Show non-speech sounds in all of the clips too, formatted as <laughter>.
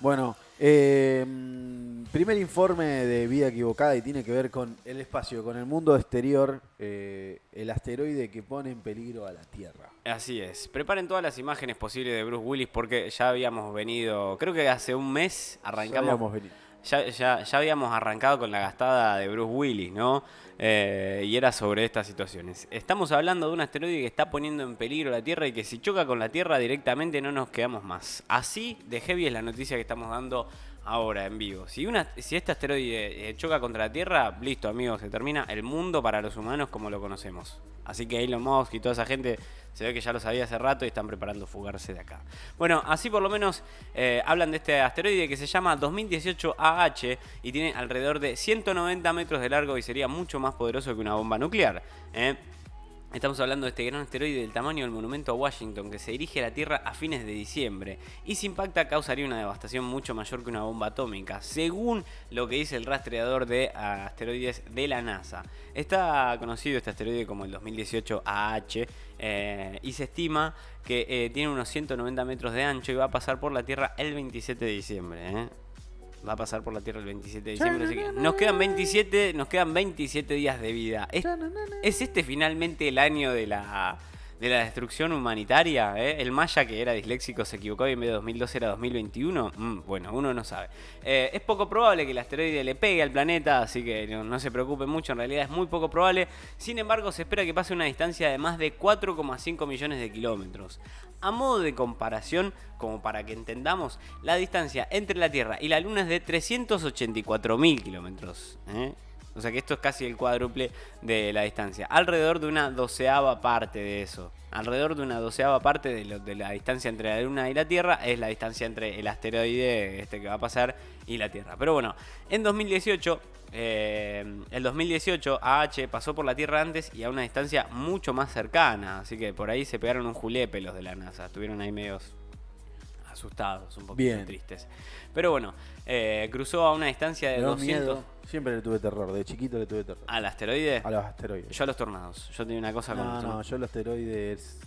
Bueno, eh, primer informe de vida equivocada y tiene que ver con el espacio, con el mundo exterior, eh, el asteroide que pone en peligro a la Tierra. Así es. Preparen todas las imágenes posibles de Bruce Willis porque ya habíamos venido, creo que hace un mes arrancamos. Ya habíamos venido. Ya, ya, habíamos arrancado con la gastada de Bruce Willis, ¿no? Eh, y era sobre estas situaciones. Estamos hablando de un asteroide que está poniendo en peligro la Tierra y que si choca con la Tierra directamente no nos quedamos más. Así de heavy es la noticia que estamos dando ahora en vivo. Si, una, si este asteroide eh, choca contra la Tierra, listo amigos, se termina el mundo para los humanos como lo conocemos. Así que Elon Musk y toda esa gente se ve que ya lo sabía hace rato y están preparando fugarse de acá. Bueno, así por lo menos eh, hablan de este asteroide que se llama 2018 AH y tiene alrededor de 190 metros de largo y sería mucho más poderoso que una bomba nuclear. ¿eh? Estamos hablando de este gran asteroide del tamaño del monumento a Washington que se dirige a la Tierra a fines de diciembre y si impacta causaría una devastación mucho mayor que una bomba atómica, según lo que dice el rastreador de asteroides de la NASA. Está conocido este asteroide como el 2018 AH eh, y se estima que eh, tiene unos 190 metros de ancho y va a pasar por la Tierra el 27 de diciembre. ¿eh? Va a pasar por la Tierra el 27 de diciembre. Así que nos quedan 27, nos quedan 27 días de vida. ¿Es, ¿Es, este finalmente el año de la, de la destrucción humanitaria? Eh? El Maya que era disléxico se equivocó y en vez de 2012 era 2021. Mm, bueno, uno no sabe. Eh, es poco probable que el asteroide le pegue al planeta, así que no, se preocupe mucho. En realidad es muy poco probable. Sin embargo, se espera que pase una distancia de más de 4,5 millones de kilómetros. A modo de comparación, como para que entendamos, la distancia entre la Tierra y la Luna es de 384.000 kilómetros. ¿eh? O sea que esto es casi el cuádruple de la distancia. Alrededor de una doceava parte de eso. Alrededor de una doceava parte de, la distancia entre la Luna y la Tierra es la distancia entre el asteroide este que va a pasar y la Tierra. Pero bueno, en 2018 eh, el 2018 AH pasó por la Tierra antes y a una distancia mucho más cercana, así que por ahí se pegaron un julepe los de la NASA, estuvieron ahí medios asustados, un poquito tristes. Pero bueno, eh, cruzó a una distancia de 200... Siempre le tuve terror, de chiquito le tuve terror. ¿Al asteroide? A los asteroides. Yo a los tornados, yo tenía una cosa con No, no, yo los asteroides...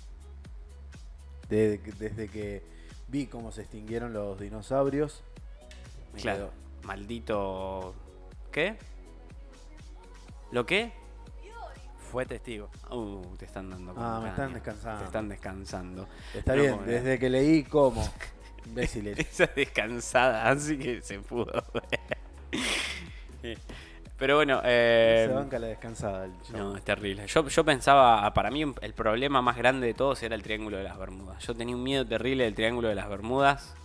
Desde, que vi cómo se extinguieron los dinosaurios... Claro, maldito ¿Qué? ¿Lo qué? Fue testigo. Uh, te están dando. Ah, me están descansando. Te están descansando. Está bien, desde que leí cómo. <laughs> Imbéciles. Esa descansada, así que se pudo. Pero bueno. Eh, se banca la descansada. no, es terrible. Yo, yo pensaba, para mí el problema más grande de todos era el Triángulo de las Bermudas. Yo tenía un miedo terrible del Triángulo de las Bermudas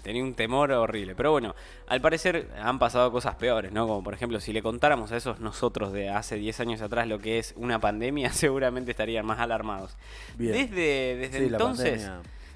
tenía un temor horrible. Pero bueno, al parecer han pasado cosas peores, ¿no? Como por ejemplo, si le contáramos a esos nosotros de hace 10 años atrás lo que es una pandemia, <laughs> seguramente estarían más alarmados. Desde, desde entonces...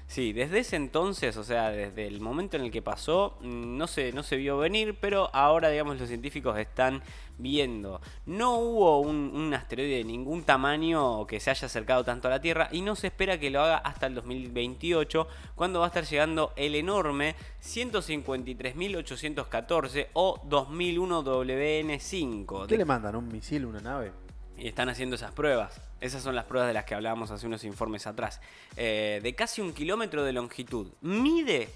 Sí, desde ese entonces, o sea, desde el momento en el que pasó, no se, no se vio venir, pero ahora, digamos, los científicos están viendo. No hubo un, asteroide de ningún tamaño que se haya acercado tanto a la Tierra y no se espera que lo haga hasta el 2028, cuando va a estar llegando el enorme 153.814 o 2001 WN5. ¿Qué le mandan? ¿Un misil, una nave? Y están haciendo esas pruebas. Esas son las pruebas de las que hablábamos hace unos informes atrás. Eh, de casi un kilómetro de longitud. Mide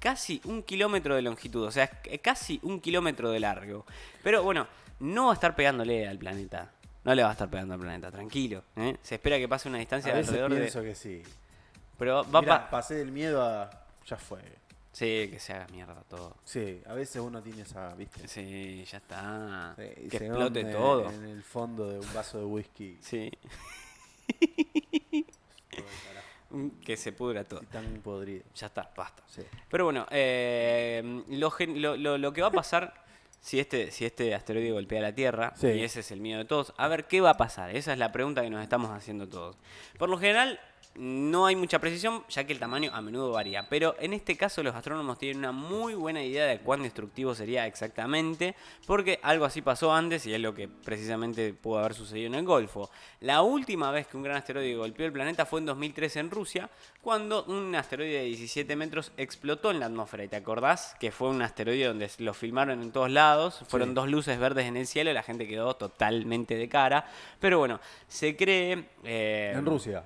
casi un kilómetro de longitud. O sea, casi un kilómetro de largo. Pero bueno, no va a estar pegándole al planeta. No le va a estar pegando al planeta, tranquilo. ¿eh? Se espera que pase una distancia a de alrededor pienso que sí. Pero va Mirá, pasé del miedo a. Ya fue. Sí, que se haga mierda todo. Sí, a veces uno tiene esa, ¿viste? Sí, ya está. que explote todo. En el fondo de un vaso de whisky. Sí. <laughs> que se pudra todo. tan podrido. Ya está, basta. Pero bueno, eh, lo, lo, que va a pasar <laughs> si este, si este asteroide golpea la Tierra, y ese es el miedo de todos, a ver qué va a pasar. Esa es la pregunta que nos estamos haciendo todos. Por lo general, no hay mucha precisión, ya que el tamaño a menudo varía, pero en este caso los astrónomos tienen una muy buena idea de cuán destructivo sería exactamente, porque algo así pasó antes y es lo que precisamente pudo haber sucedido en el Golfo. La última vez que un gran asteroide golpeó el planeta fue en 2013 en Rusia, cuando un asteroide de 17 metros explotó en la atmósfera. ¿Y te acordás que fue un asteroide donde lo filmaron en todos lados? Fueron dos luces verdes en el cielo y la gente quedó totalmente de cara. Pero bueno, se cree... Eh, en Rusia.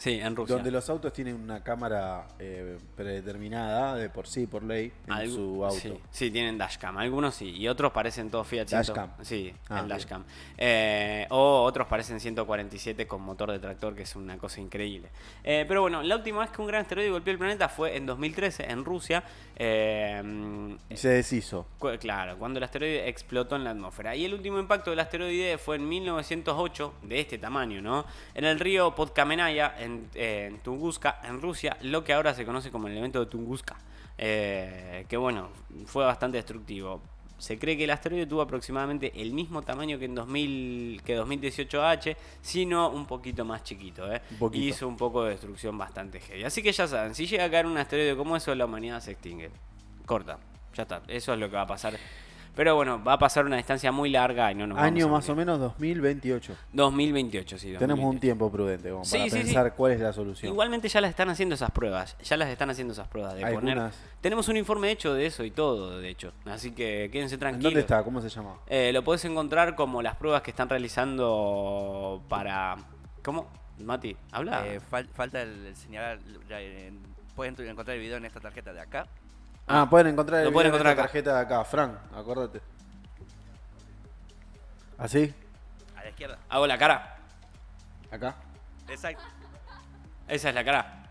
Sí, en Rusia. donde los autos tienen una cámara eh, predeterminada de por sí, por ley, en Algu- su auto. Sí, sí, tienen dashcam. Algunos sí, y otros parecen todos Fiat 100. Dashcam. Sí, Ah, el dashcam. Eh, o otros parecen 147 con motor de tractor, que es una cosa increíble. Eh, pero bueno, la última vez que un gran asteroide golpeó el planeta fue en 2013 en Rusia. Y se deshizo. Cu- Claro, cuando el asteroide explotó en la atmósfera. Y el último impacto del asteroide fue en 1908, de este tamaño, ¿no? En el río Podkamenaya, en, en Tunguska, en Rusia, lo que ahora se conoce como el evento de Tunguska. Eh, que bueno, fue bastante destructivo. Se cree que el asteroide tuvo aproximadamente el mismo tamaño que en 2000, que 2018H, sino un poquito más chiquito, ¿eh? Poquito. Hizo un poco de destrucción bastante heavy. Así que ya saben, si llega a caer un asteroide como eso, la humanidad se extingue. Corta, ya está. Eso es lo que va a pasar. Pero bueno, va a pasar una distancia muy larga y no nos Año vamos a más o menos 2028. 2028, sí. Tenemos un 2028. tiempo prudente como Sí, para sí, sí. pensar cuál es la solución. Igualmente ya las están haciendo esas pruebas. Ya las están haciendo esas pruebas de poner. Algunas. Tenemos un informe hecho de eso y todo, de hecho. Así que quédense ¿En tranquilos. dónde está? ¿Cómo se llama? Eh, lo puedes encontrar como las pruebas que están realizando para. ¿Cómo? Mati, habla. Eh, fal- falta el, el señalar. eh, pueden encontrar el video en esta tarjeta de acá. Ah, pueden encontrar el lo pueden video en encontrar esta tarjeta de acá. Fran, acordate. ¿Así? A la izquierda. Hago la cara. ¿Acá? Exacto. Esa es la cara.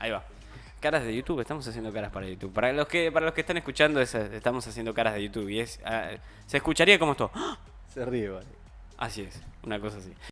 Ahí va. Caras de YouTube, estamos haciendo caras para YouTube. Para los que, para los que están escuchando, es- estamos haciendo caras de YouTube. Y es. ah, se escucharía como esto. Se ríe, vale. Así es, una cosa así.